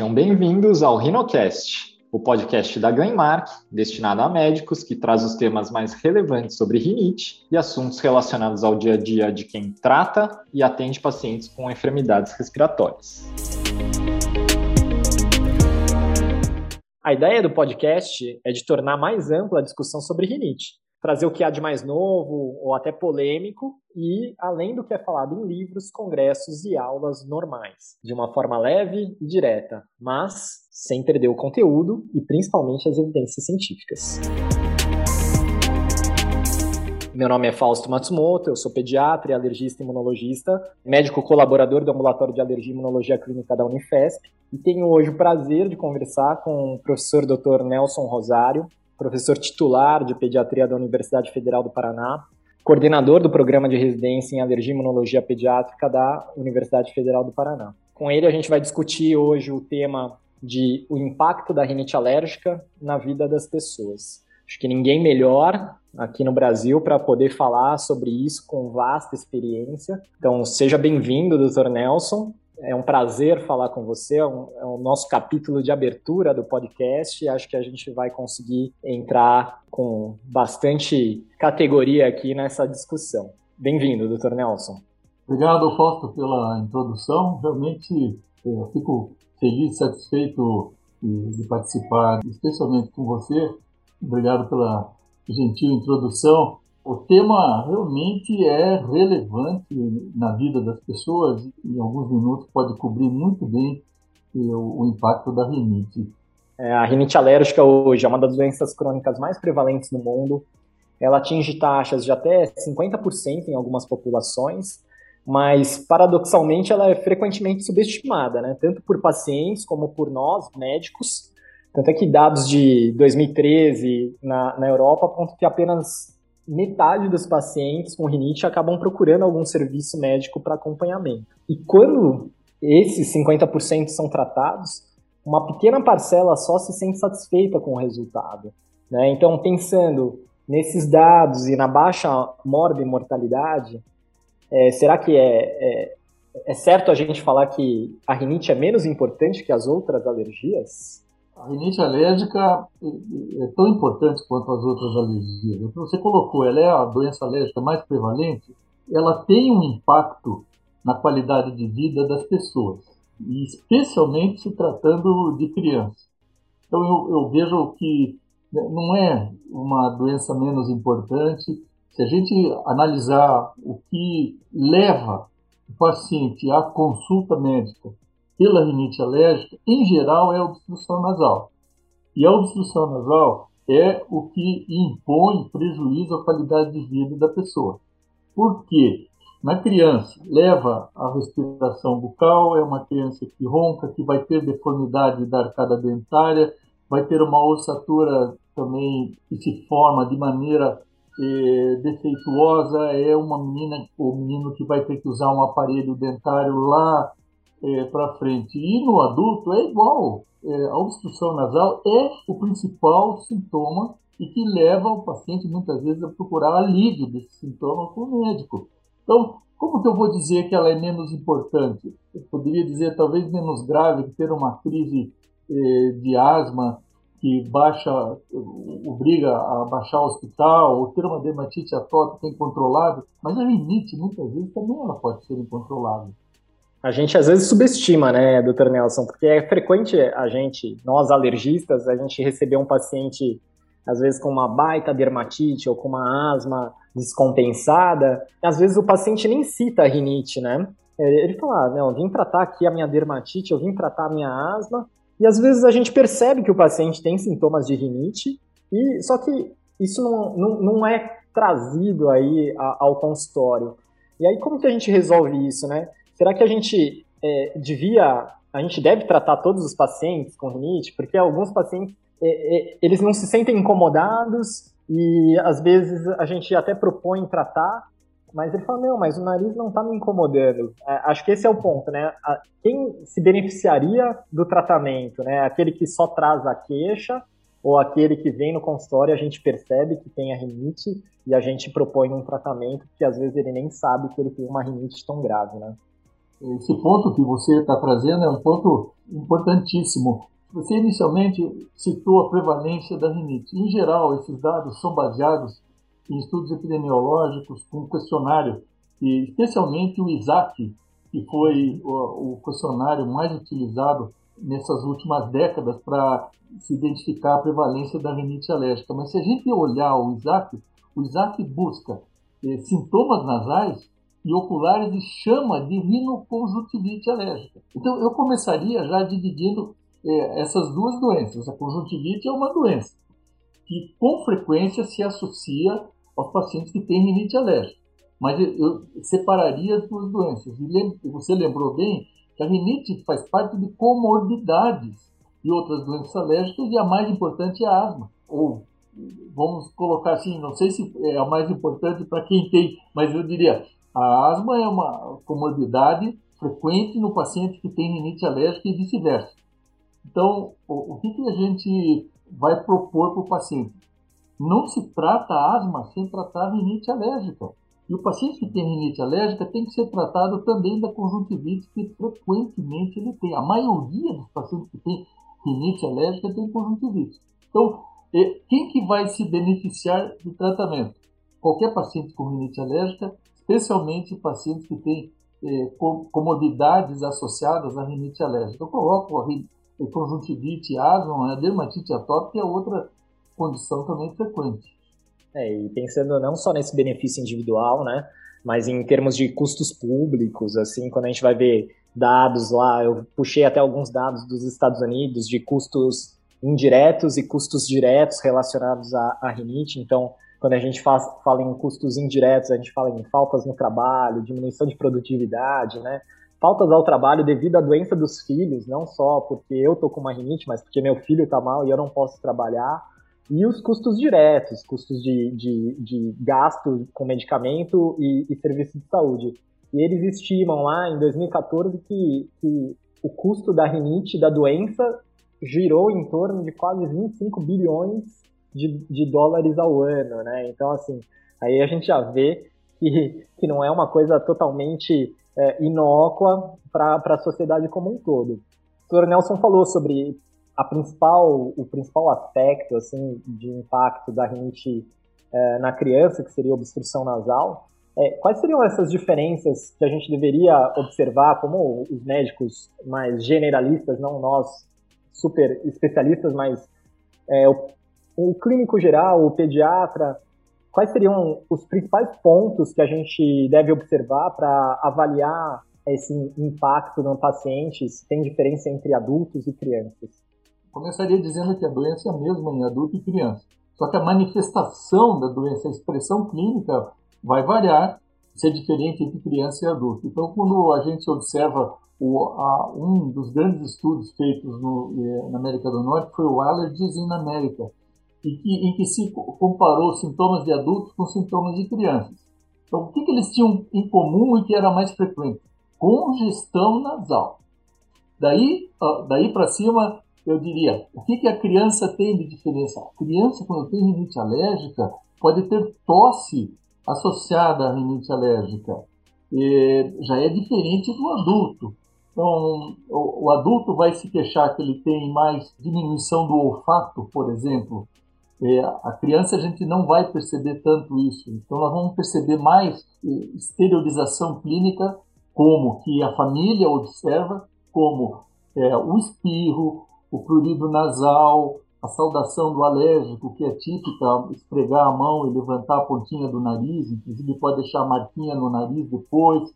Sejam bem-vindos ao RhinoCast, o podcast da Glenmark, destinado a médicos que traz os temas mais relevantes sobre rinite e assuntos relacionados ao dia a dia de quem trata e atende pacientes com enfermidades respiratórias. A ideia do podcast é de tornar mais ampla a discussão sobre rinite, trazer o que há de mais novo ou até polêmico e além do que é falado em livros, congressos e aulas normais, de uma forma leve e direta, mas sem perder o conteúdo e principalmente as evidências científicas. Meu nome é Fausto Matsumoto, eu sou pediatra e alergista imunologista, médico colaborador do Ambulatório de Alergia e Imunologia Clínica da Unifesp, e tenho hoje o prazer de conversar com o professor Dr. Nelson Rosário, professor titular de pediatria da Universidade Federal do Paraná, coordenador do programa de residência em alergia e imunologia pediátrica da Universidade Federal do Paraná. Com ele a gente vai discutir hoje o tema de o impacto da rinite alérgica na vida das pessoas. Acho que ninguém melhor aqui no Brasil para poder falar sobre isso com vasta experiência. Então, seja bem-vindo, Dr. Nelson. É um prazer falar com você. É, um, é o nosso capítulo de abertura do podcast. Acho que a gente vai conseguir entrar com bastante categoria aqui nessa discussão. Bem-vindo, doutor Nelson. Obrigado, Fausto, pela introdução. Realmente eu fico feliz, satisfeito de participar, especialmente com você. Obrigado pela gentil introdução. O tema realmente é relevante na vida das pessoas e em alguns minutos pode cobrir muito bem o, o impacto da rinite. É, a rinite alérgica hoje é uma das doenças crônicas mais prevalentes no mundo. Ela atinge taxas de até 50% em algumas populações, mas paradoxalmente ela é frequentemente subestimada, né? tanto por pacientes como por nós, médicos. Tanto é que dados de 2013 na, na Europa apontam que apenas metade dos pacientes com rinite acabam procurando algum serviço médico para acompanhamento. E quando esses 50% são tratados, uma pequena parcela só se sente satisfeita com o resultado. Né? Então, pensando nesses dados e na baixa mortalidade, é, será que é, é, é certo a gente falar que a rinite é menos importante que as outras alergias? A rinite alérgica é tão importante quanto as outras alergias. Você colocou, ela é a doença alérgica mais prevalente, ela tem um impacto na qualidade de vida das pessoas, e especialmente se tratando de crianças. Então eu, eu vejo que não é uma doença menos importante. Se a gente analisar o que leva o paciente à consulta médica pela rinite alérgica, em geral, é a obstrução nasal. E a obstrução nasal é o que impõe prejuízo à qualidade de vida da pessoa. Por quê? Na criança, leva à respiração bucal, é uma criança que ronca, que vai ter deformidade da arcada dentária, vai ter uma ossatura também que se forma de maneira eh, defeituosa, é uma menina ou menino que vai ter que usar um aparelho dentário lá é, para frente. E no adulto é igual. É, a obstrução nasal é o principal sintoma e que leva o paciente muitas vezes a procurar alívio desse sintoma com o médico. Então, como que eu vou dizer que ela é menos importante? Eu poderia dizer talvez menos grave que ter uma crise eh, de asma que baixa, obriga a baixar o hospital, ou ter uma dermatite atópica incontrolável, mas a rinite muitas vezes também ela pode ser incontrolável. A gente às vezes subestima, né, doutor Nelson, porque é frequente a gente, nós alergistas, a gente receber um paciente, às vezes com uma baita dermatite ou com uma asma descompensada, às vezes o paciente nem cita a rinite, né? É, ele fala, ah, não, vim tratar aqui a minha dermatite, eu vim tratar a minha asma, e às vezes a gente percebe que o paciente tem sintomas de rinite, e só que isso não, não, não é trazido aí ao consultório. E aí como que a gente resolve isso, né? Será que a gente é, devia, a gente deve tratar todos os pacientes com rinite? Porque alguns pacientes, é, é, eles não se sentem incomodados e às vezes a gente até propõe tratar, mas ele fala, não, mas o nariz não está me incomodando. É, acho que esse é o ponto, né? Quem se beneficiaria do tratamento, né? Aquele que só traz a queixa ou aquele que vem no consultório a gente percebe que tem a rinite e a gente propõe um tratamento que às vezes ele nem sabe que ele tem uma rinite tão grave, né? Esse ponto que você está trazendo é um ponto importantíssimo. Você inicialmente citou a prevalência da rinite. Em geral, esses dados são baseados em estudos epidemiológicos com questionário, e especialmente o ISAC, que foi o, o questionário mais utilizado nessas últimas décadas para se identificar a prevalência da rinite alérgica. Mas se a gente olhar o ISAC, o ISAC busca eh, sintomas nasais e oculares e chama de rinoconjuntivite alérgica. Então eu começaria já dividindo eh, essas duas doenças. A conjuntivite é uma doença que com frequência se associa aos pacientes que têm rinite alérgica. Mas eu separaria as duas doenças. E você lembrou bem que a rinite faz parte de comorbidades e outras doenças alérgicas e a mais importante é a asma. Ou vamos colocar assim, não sei se é a mais importante para quem tem, mas eu diria, a asma é uma comorbidade frequente no paciente que tem rinite alérgica e vice-versa. Então, o, o que, que a gente vai propor para o paciente? Não se trata asma sem tratar rinite alérgica. E o paciente que tem rinite alérgica tem que ser tratado também da conjuntivite que frequentemente ele tem. A maioria dos pacientes que tem rinite alérgica tem conjuntivite. Então, quem que vai se beneficiar do tratamento? Qualquer paciente com rinite alérgica, especialmente pacientes que têm eh, comorbidades associadas à rinite alérgica. Eu coloco a conjuntivite, asma, a dermatite atópica é outra condição também frequente. É, e pensando não só nesse benefício individual, né, mas em termos de custos públicos, assim, quando a gente vai ver dados lá, eu puxei até alguns dados dos Estados Unidos de custos indiretos e custos diretos relacionados à, à rinite, então quando a gente faz, fala em custos indiretos, a gente fala em faltas no trabalho, diminuição de produtividade, né? Faltas ao trabalho devido à doença dos filhos, não só porque eu tô com uma rinite, mas porque meu filho tá mal e eu não posso trabalhar e os custos diretos, custos de, de, de gasto com medicamento e, e serviço de saúde. E eles estimam lá em 2014 que, que o custo da rinite, da doença, girou em torno de quase 25 bilhões de, de dólares ao ano, né? Então, assim, aí a gente já vê que, que não é uma coisa totalmente é, inócua para a sociedade como um todo. O Dr. Nelson falou sobre a principal, o principal aspecto assim de impacto da rinite é, na criança, que seria a obstrução nasal, é, quais seriam essas diferenças que a gente deveria observar, como os médicos mais generalistas, não nós super especialistas, mas é, o, clínico geral, o pediatra, quais seriam os principais pontos que a gente deve observar para avaliar esse impacto no paciente, se tem diferença entre adultos e crianças? Começaria dizendo que a doença é a mesma em adulto e criança. Só que a manifestação da doença, a expressão clínica, vai variar, ser diferente entre criança e adulto. Então, quando a gente observa o, a, um dos grandes estudos feitos no, eh, na América do Norte foi o Allergies in America, em que, em que se comparou sintomas de adultos com sintomas de crianças. Então, o que, que eles tinham em comum e que era mais frequente? Congestão nasal. Daí, daí para cima, eu diria, o que, que a criança tem de diferença? A criança, quando tem rinite alérgica, pode ter tosse associada à rinite alérgica. E já é diferente do adulto. Então, o, o, adulto vai se queixar que ele tem mais diminuição do olfato, por exemplo. É, a criança a gente não vai perceber tanto isso. Então, nós vamos perceber mais é, exteriorização clínica, como que a família observa, como é, o espirro, o prurido nasal, a saudação do alérgico, que é típica, esfregar a mão e levantar a pontinha do nariz, inclusive pode deixar marquinha no nariz depois.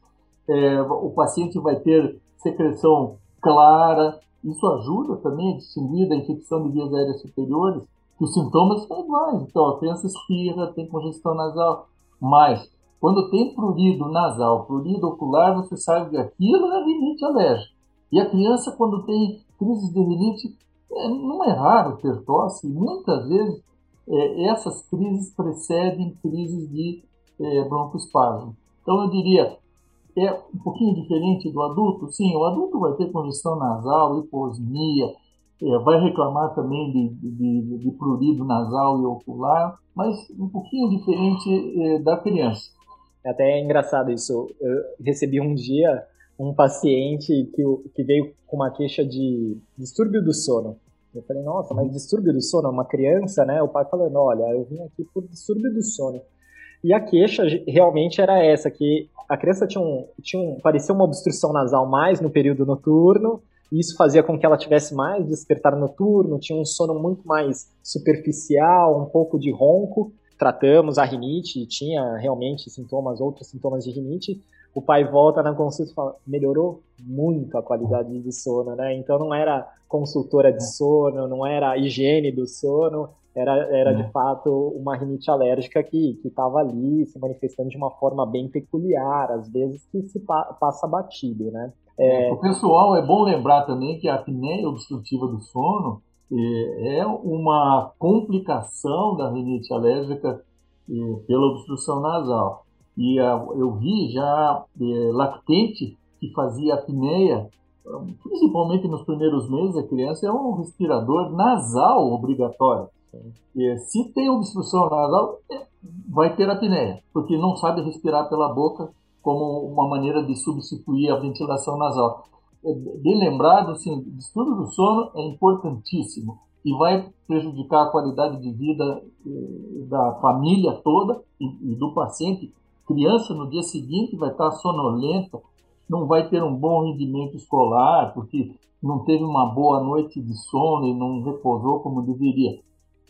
É, o paciente vai ter secreção clara, isso ajuda também a distinguir da infecção de vias aéreas superiores, que os sintomas são iguais. Então, a criança espirra, tem congestão nasal, mas quando tem prurido nasal, prurido ocular, você sabe que aquilo é rinite alérgica. E a criança, quando tem crises de rinite, é, não é raro ter tosse, muitas vezes é, essas crises precedem crises de é, broncoespasmo. Então eu diria, é um pouquinho diferente do adulto? Sim, o adulto vai ter congestão nasal, hiposmia, é, vai reclamar também de, de, de, prurido nasal e ocular, mas um pouquinho diferente é, da criança. É até engraçado isso. Eu recebi um dia um paciente que, que veio com uma queixa de distúrbio do sono. Eu falei, nossa, mas distúrbio do sono? Uma criança, né? O pai falando, olha, eu vim aqui por distúrbio do sono. E a queixa realmente era essa, que a criança tinha um, tinha um, parecia uma obstrução nasal mais no período noturno, e isso fazia com que ela tivesse mais despertar noturno, tinha um sono muito mais superficial, um pouco de ronco. Tratamos a rinite, tinha realmente sintomas, outros sintomas de rinite, o pai volta na consulta e fala, melhorou muito a qualidade de sono, né? Então não era consultora de sono, não era higiene do sono, era, era de fato uma rinite alérgica que estava ali se manifestando de uma forma bem peculiar, às vezes que se pa passa batido, né? É... O pessoal, é bom lembrar também que a apneia obstrutiva do sono é, é uma complicação da rinite alérgica é, pela obstrução nasal. E eu vi já lactente que fazia apneia, principalmente nos primeiros meses, a criança é um respirador nasal obrigatório. Se tem obstrução nasal, é, vai ter apneia, porque não sabe respirar pela boca como uma maneira de substituir a ventilação nasal. É, bem lembrado, assim, distúrbio do sono é importantíssimo e vai prejudicar a qualidade de vida eh, da família toda e, e do paciente criança no dia seguinte vai estar sonolenta, não vai ter um bom rendimento escolar, porque não teve uma boa noite de sono e não repousou como deveria.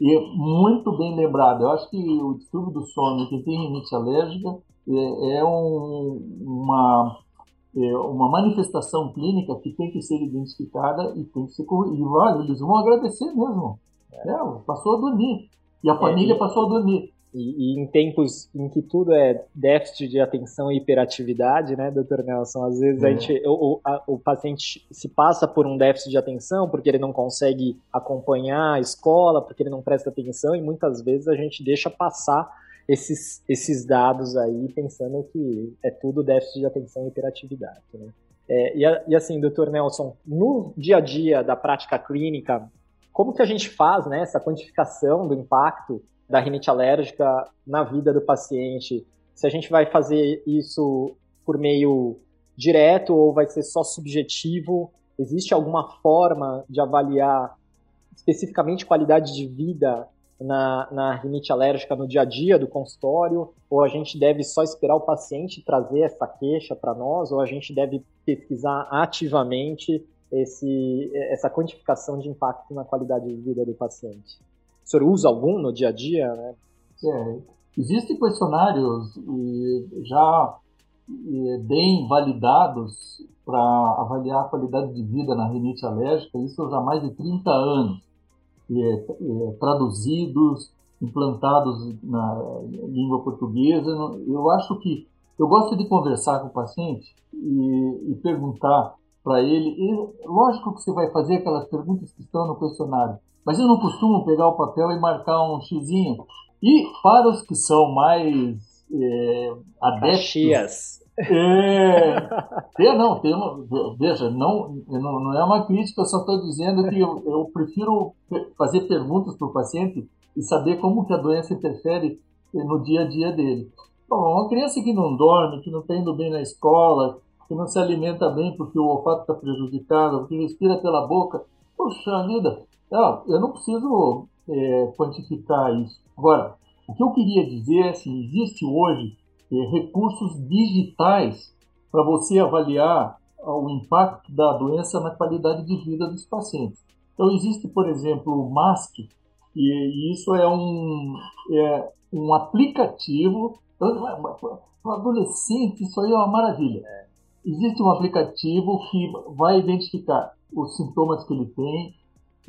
E muito bem lembrado, eu acho que o distúrbio do sono, quem tem rinite alérgica, é, é um, uma, é uma manifestação clínica que tem que ser identificada e tem que ser corrigida. E olha, eles vão agradecer mesmo. É, passou a dormir. E a é, família passou a dormir. E, e, em tempos em que tudo é déficit de atenção e hiperatividade, né, doutor Nelson? Às vezes a uhum. gente, o, a, o paciente se passa por um déficit de atenção porque ele não consegue acompanhar a escola, porque ele não presta atenção, e muitas vezes a gente deixa passar esses, esses dados aí pensando que é tudo déficit de atenção e hiperatividade. Né? É, e, e assim, doutor Nelson, no dia a dia da prática clínica, como que a gente faz né, essa quantificação do impacto da rinite alérgica na vida do paciente, se a gente vai fazer isso por meio direto ou vai ser só subjetivo, existe alguma forma de avaliar especificamente qualidade de vida na, na rinite alérgica no dia a dia do consultório, ou a gente deve só esperar o paciente trazer essa queixa para nós, ou a gente deve pesquisar ativamente esse, essa quantificação de impacto na qualidade de vida do paciente? O senhor usa algum no dia a dia? Né? É, existem questionários já bem validados para avaliar a qualidade de vida na rinite alérgica, isso já há mais de 30 anos, traduzidos, implantados na língua portuguesa. Eu acho que eu gosto de conversar com o paciente e, e perguntar para ele, e lógico que você vai fazer aquelas perguntas que estão no questionário, mas eu não costumo pegar o papel e marcar um xizinho. E para os que são mais é, adeptos... É, é, não, tem uma, veja, não, não, não é uma crítica, eu só estou dizendo que eu, eu prefiro fazer perguntas para o paciente e saber como que a doença interfere no dia a dia dele. Bom, uma criança que não dorme, que não está indo bem na escola, que não se alimenta bem porque o olfato está prejudicado, que respira pela boca, poxa vida, não, eu não preciso é, quantificar isso. Agora, o que eu queria dizer é assim, existe hoje é, recursos digitais para você avaliar o impacto da doença na qualidade de vida dos pacientes. Então existe, por exemplo, o MASC, e, isso é um, é um aplicativo. Então, para o adolescente, isso aí é uma maravilha. Existe um aplicativo que vai identificar os sintomas que ele tem,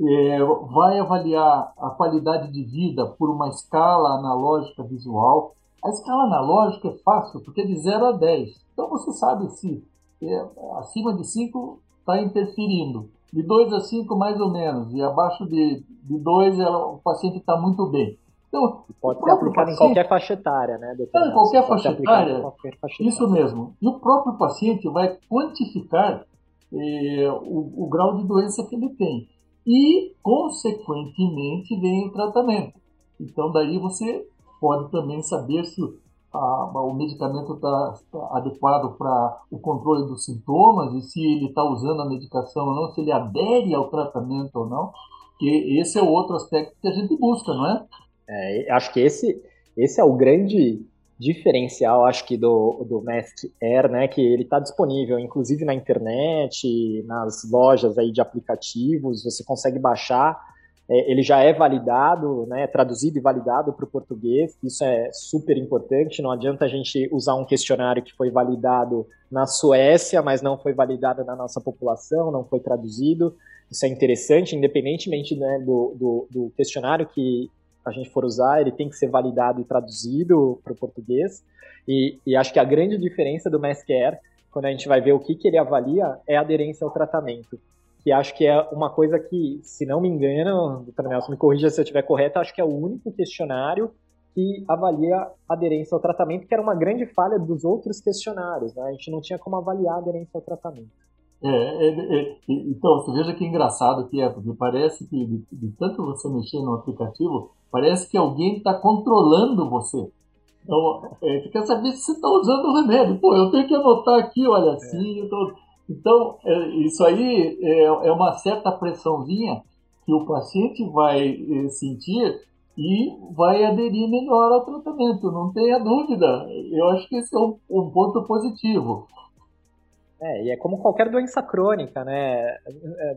é, vai avaliar a qualidade de vida por uma escala analógica visual. A escala analógica é fácil, porque é de 0 a 10. Então você sabe se é, acima de 5 está interferindo. De 2 a 5, mais ou menos. E abaixo de 2, o paciente está muito bem. Então, pode ser aplicado paciente, em qualquer faixa etária, né, doutor? Em qualquer faixa etária, qualquer faixa etária. Isso mesmo. E o próprio paciente vai quantificar eh, o, o grau de doença que ele tem e, consequentemente, vem o tratamento. Então, daí você pode também saber se a, o medicamento está tá adequado para o controle dos sintomas e se ele está usando a medicação ou não, se ele adere ao tratamento ou não, que esse é o outro aspecto que a gente busca, não é? é acho que esse, esse é o grande diferencial, acho que do, do Mask Air, né, que ele está disponível, inclusive na internet, nas lojas aí de aplicativos, você consegue baixar é, ele já é validado, né, traduzido e validado para o português, isso é super importante, não adianta a gente usar um questionário que foi validado na Suécia, mas não foi validado na nossa população, não foi traduzido, isso é interessante, independentemente né, do, do, do questionário que a gente for usar, ele tem que ser validado e traduzido para o português, e, e, acho que a grande diferença do MassCare, quando a gente vai ver o que, que ele avalia, é a aderência ao tratamento que acho que é uma coisa que, se não me engano, doutor Nelson, me corrija se eu estiver correto, acho que é o único questionário que avalia a aderência ao tratamento, que era uma grande falha dos outros questionários, né? A gente não tinha como avaliar a aderência ao tratamento. É, é, é, então, você veja que engraçado que é, porque parece que de, de tanto você mexer no aplicativo, parece que alguém está controlando você. Então, é, você quer saber se você está usando o remédio. Pô, eu tenho que anotar aqui, olha assim, eu tô... Então, é, isso aí é, é uma certa pressãozinha que o paciente vai é, sentir e vai aderir melhor ao tratamento, não tenha dúvida. Eu acho que esse é um, um ponto positivo. É, e é como qualquer doença crônica, né,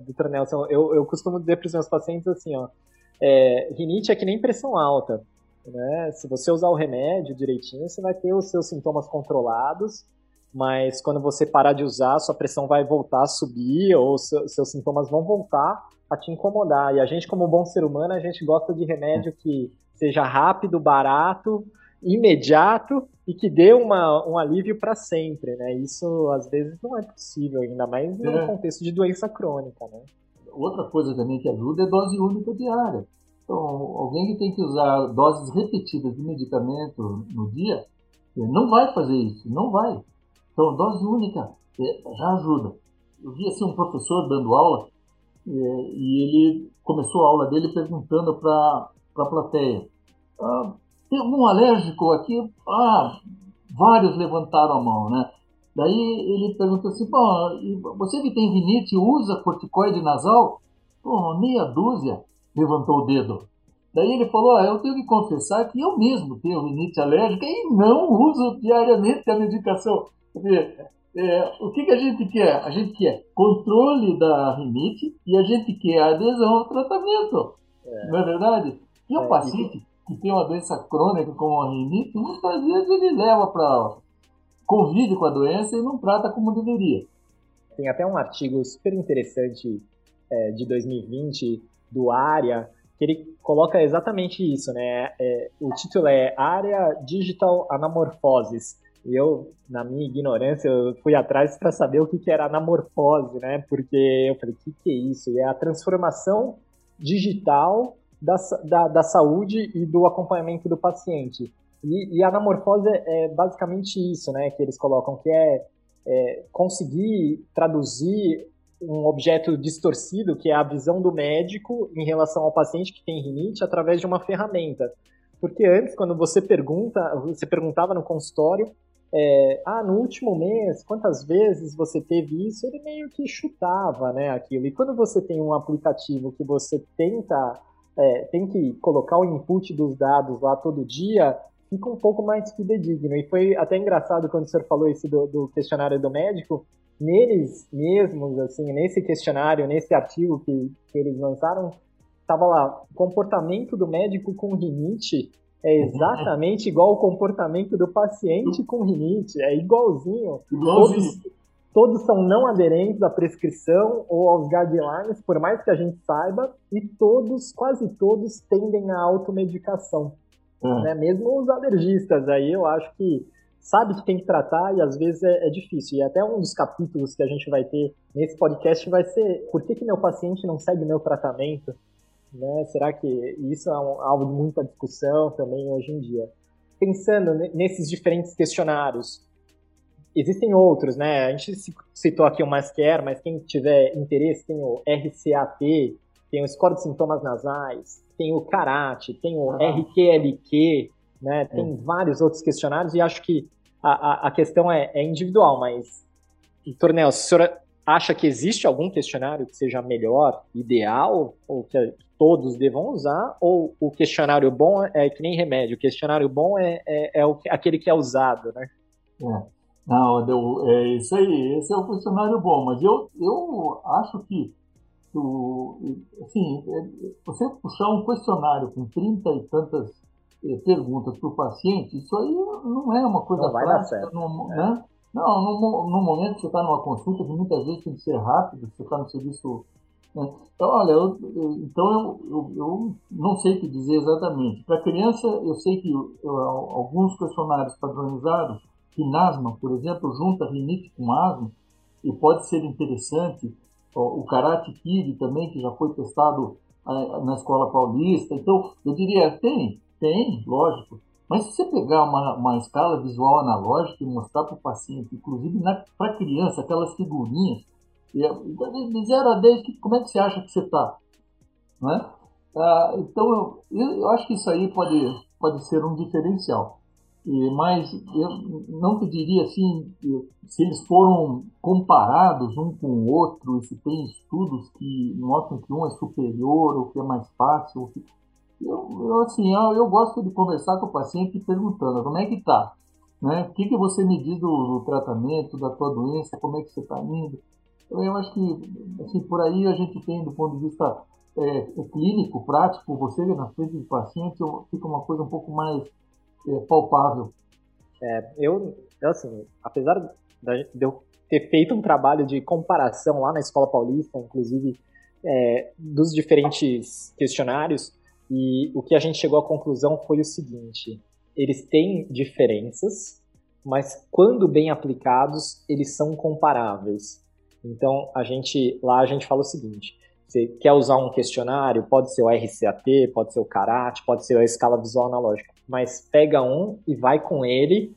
doutor Nelson? Eu, eu costumo dizer para os meus pacientes assim, ó, é, rinite é que nem pressão alta. Né? Se você usar o remédio direitinho, você vai ter os seus sintomas controlados mas quando você parar de usar, sua pressão vai voltar a subir ou seus sintomas vão voltar a te incomodar. E a gente, como bom ser humano, a gente gosta de remédio que seja rápido, barato, imediato e que dê uma, um alívio para sempre, né? Isso às vezes não é possível, ainda mais no é. contexto de doença crônica, né? Outra coisa também que ajuda é dose única diária. Então, alguém que tem que usar doses repetidas de medicamento no dia, não vai fazer isso, não vai. Então, dose única é, já ajuda. Eu vi assim, um professor dando aula é, e ele começou a aula dele perguntando para a plateia: ah, tem algum alérgico aqui? Ah, vários levantaram a mão, né? Daí ele perguntou assim: Bom, você que tem rinite usa corticoide nasal? Pô, meia dúzia levantou o dedo. Daí ele falou: ah, Eu tenho que confessar que eu mesmo tenho rinite alérgica e não uso diariamente a medicação. Quer dizer, é, o que, que a gente quer? A gente quer controle da rinite e a gente quer adesão ao tratamento. É. Não é verdade? E o é, paciente que tem uma doença crônica como a rinite, muitas vezes ele leva para. convive com a doença e não trata como deveria. Tem até um artigo super interessante é, de 2020 do ARIA, que ele coloca exatamente isso, né? É, o título é Área Digital Anamorphoses e eu, na minha ignorância, eu fui atrás para saber o que, que era anamorfose, né? Porque eu falei, o que, que é isso? E é a transformação digital da, da, da saúde e do acompanhamento do paciente. E, e a anamorfose é, é basicamente isso, né? Que eles colocam, que é, é conseguir traduzir um objeto distorcido, que é a visão do médico em relação ao paciente que tem rinite, através de uma ferramenta. Porque antes, quando você pergunta, você perguntava no consultório, é, ah, no último mês, quantas vezes você teve isso? Ele meio que chutava, né, aquilo. E quando você tem um aplicativo que você tenta, é, tem que colocar o input dos dados lá todo dia, fica um pouco mais fidedigno. E foi até engraçado quando o senhor falou isso do, do questionário do médico, neles mesmos, assim, nesse questionário, nesse artigo que, que eles lançaram, estava lá, comportamento do médico com rinite é exatamente igual ao comportamento do paciente com rinite, é igualzinho. igualzinho. Todos, todos são não aderentes à prescrição ou aos guidelines, por mais que a gente saiba, e todos, quase todos, tendem à automedicação. É. Né? Mesmo os alergistas, aí eu acho que sabe que tem que tratar e às vezes é, é, difícil. E até um dos capítulos que a gente vai ter nesse podcast vai ser por que, que meu paciente não segue meu tratamento? Né? Será que isso é um, alvo de muita discussão também hoje em dia? Pensando nesses diferentes questionários, existem outros, né? A gente citou aqui o MassCare, mas quem tiver interesse tem o RCAT, tem o Score de Sintomas Nasais, tem o CARAT, tem o ah. RQLQ, né? Tem vários outros questionários e acho que a, a, a questão é, é, individual, mas, Tornel, se a senhora acha que existe algum questionário que seja melhor, ideal, ou que todos devam usar, ou o questionário bom é que nem remédio, o questionário bom é, é, é o, aquele que é usado, né? É. Não, é isso aí, esse é o questionário bom, mas eu, eu acho que o, assim, você puxar um questionário com 30 e tantas eh, perguntas para o paciente, isso aí não é uma coisa não vai prática. Dar certo. No, é. né? Não, no, no, momento que você está numa consulta, que muitas vezes tem que ser rápido, você está no serviço. Né? Então, olha, eu, então eu, eu, eu, não sei o que dizer exatamente. Para criança, eu sei que alguns questionários padronizados, que NASMA, por exemplo, junta rinite com asma, e pode ser interessante. O Karate Kid também, que já foi testado eh, na escola paulista. Então, eu diria, tem, tem, lógico. Mas se você pegar uma, uma escala visual analógica e mostrar para o paciente, inclusive para criança, aquelas figurinhas, de 0 a 10, como é que você acha que você está? Né? Ah, então, eu, eu, acho que isso aí pode, pode ser um diferencial. E, mas eu não te diria assim, se eles foram comparados um com o outro, se tem estudos que mostram que um é superior ou que é mais fácil. Eu, eu assim, eu, eu, gosto de conversar com o paciente perguntando como é que está, né? O que, que você me diz do, do, tratamento, da tua doença, como é que você está indo. Eu acho que, assim, por aí a gente tem, do ponto de vista é, clínico, prático, você na frente do paciente, fica uma coisa um pouco mais é, palpável. É, eu, assim, apesar de eu ter feito um trabalho de comparação lá na Escola Paulista, inclusive é, dos diferentes questionários, e o que a gente chegou à conclusão foi o seguinte: eles têm diferenças, mas quando bem aplicados, eles são comparáveis. Então, a gente lá a gente fala o seguinte: você quer usar um questionário, pode ser o RCAT, pode ser o Karate, pode ser a escala visual analógica, mas pega um e vai com ele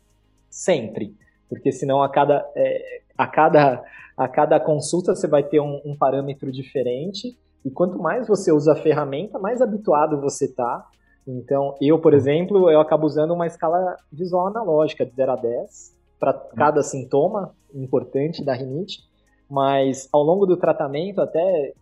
sempre, porque senão a cada, é, a cada, a cada consulta você vai ter um, um parâmetro diferente. E quanto mais você usa a ferramenta, mais habituado você está. Então, eu, por exemplo, eu acabo usando uma escala visual analógica de 0 a 10 para cada sintoma importante da rinite, mas ao longo do tratamento até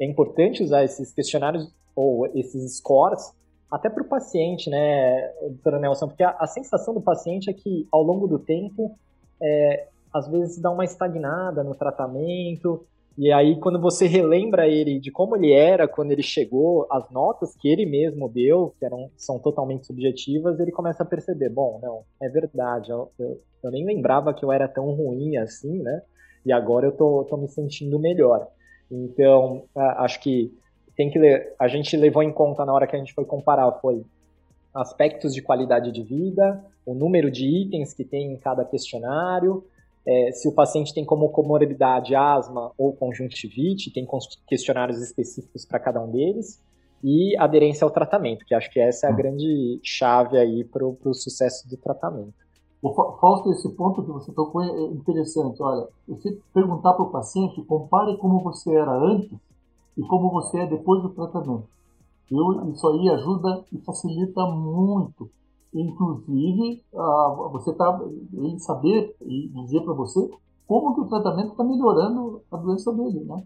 é importante usar esses questionários ou esses scores até para o paciente, né, doutora Nelson, porque a, a, sensação do paciente é que ao longo do tempo, é, às vezes dá uma estagnada no tratamento, e aí, quando você relembra ele de como ele era quando ele chegou, as notas que ele mesmo deu, que eram, são totalmente subjetivas, ele começa a perceber: bom, não, é verdade, eu, eu, eu nem lembrava que eu era tão ruim assim, né? E agora eu tô, tô me sentindo melhor. Então, acho que tem que a gente levou em conta na hora que a gente foi comparar foi aspectos de qualidade de vida, o número de itens que tem em cada questionário, é, se o paciente tem como comorbidade asma ou conjuntivite, tem questionários específicos para cada um deles, e aderência ao tratamento, que acho que essa é a hum. grande chave aí para o sucesso do tratamento. O Fausto, esse ponto que você tocou é interessante. Olha, você perguntar para o paciente, compare como você era antes e como você é depois do tratamento. Eu, isso aí ajuda e facilita muito inclusive uh, você tá ele saber e dizer para você como que o tratamento está melhorando a doença dele, né?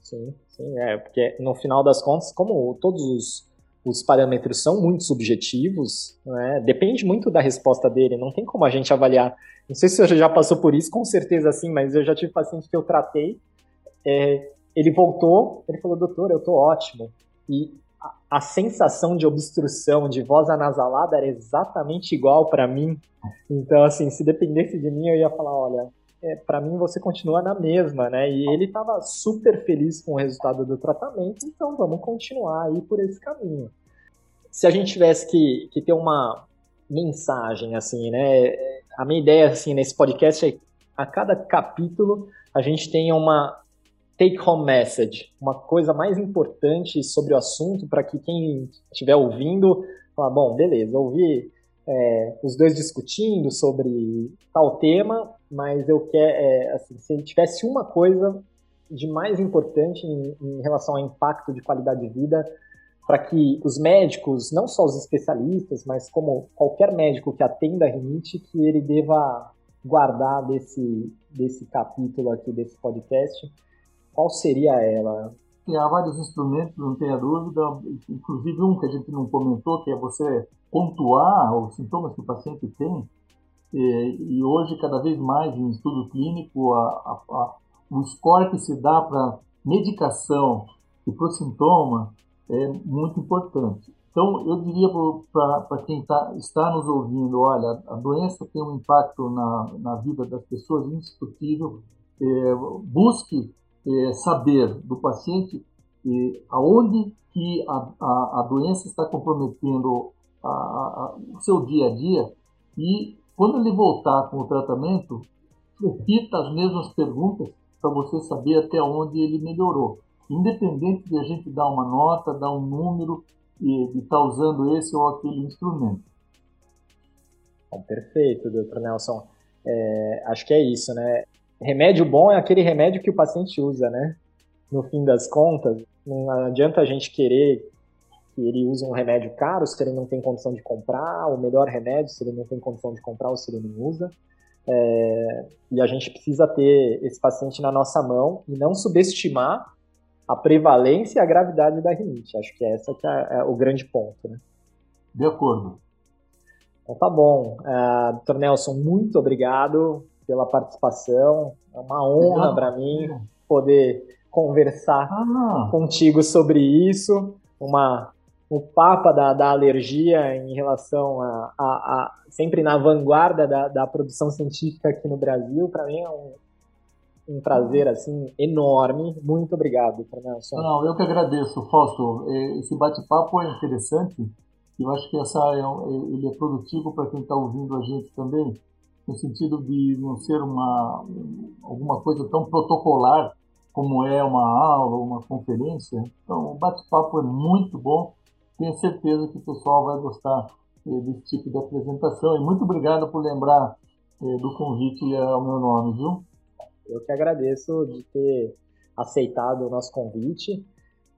Sim, sim, é porque no final das contas, como todos os, os parâmetros são muito subjetivos, né, depende muito da resposta dele, não tem como a gente avaliar. Não sei se você já passou por isso, com certeza sim, mas eu já tive paciente que eu tratei, é, ele voltou, ele falou, doutor, eu tô ótimo. E a sensação de obstrução, de voz anasalada era exatamente igual para mim. Então, assim, se dependesse de mim, eu ia falar, olha, é, para mim você continua na mesma, né? E ele estava super feliz com o resultado do tratamento, então vamos continuar aí por esse caminho. Se a gente tivesse que, que ter uma mensagem, assim, né? A minha ideia, assim, nesse podcast é a cada capítulo a gente tenha uma, take-home message, uma coisa mais importante sobre o assunto para que quem estiver ouvindo fala, bom, beleza, ouvi é, os dois discutindo sobre tal tema, mas eu quero, é, assim, se tivesse uma coisa de mais importante em, em relação ao impacto de qualidade de vida para que os médicos, não só os especialistas, mas como qualquer médico que atenda a rinite, que ele deva guardar desse, desse capítulo aqui, desse podcast, qual seria ela? Há vários instrumentos, não tenha dúvida, inclusive um que a gente não comentou, que é você pontuar os sintomas que o paciente tem, e, hoje, cada vez mais, em estudo clínico, a, a, a, o score que se dá para medicação e para o sintoma é muito importante. Então, eu diria para quem tá, está nos ouvindo, olha, a doença tem um impacto na, na vida das pessoas indiscutível. É, busque é, saber do paciente é, aonde que a, a, a, doença está comprometendo a, o seu dia a dia e quando ele voltar com o tratamento, repita as mesmas perguntas para você saber até onde ele melhorou independente de a gente dar uma nota, dar um número e de estar tá usando esse ou aquele instrumento. Perfeito, doutor Nelson. É, acho que é isso, né? Remédio bom é aquele remédio que o paciente usa, né? No fim das contas, não adianta a gente querer que ele use um remédio caro se ele não tem condição de comprar, o melhor remédio se ele não tem condição de comprar ou se ele não usa. É, e a gente precisa ter esse paciente na nossa mão e não subestimar a prevalência e a gravidade da rinite. Acho que essa que é, é o grande ponto, né? De acordo. Então tá bom. Uh, Dr. Nelson, muito obrigado pela participação. É uma honra para mim poder conversar ah. contigo sobre isso. Uma, o Papa da, da alergia em relação a, a, a sempre na vanguarda da, da, produção científica aqui no Brasil, para mim é um, um prazer assim enorme. Muito obrigado, Nelson. Não, eu que agradeço, Fausto. Esse bate-papo é interessante. Eu acho que essa é, ele é produtivo para quem está ouvindo a gente também, no sentido de não ser uma alguma coisa tão protocolar como é uma aula uma conferência. Então, o bate-papo é muito bom. Tenho certeza que o pessoal vai gostar eh, desse tipo de apresentação. E muito obrigado por lembrar eh, do convite ao meu nome, viu? Eu que agradeço de ter aceitado o nosso convite.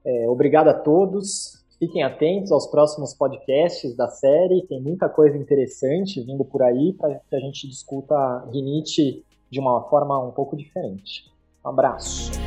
É, obrigado a todos. Fiquem atentos aos próximos podcasts da série. Tem muita coisa interessante vindo por aí para que a gente discuta rinite de uma forma um pouco diferente. Um abraço.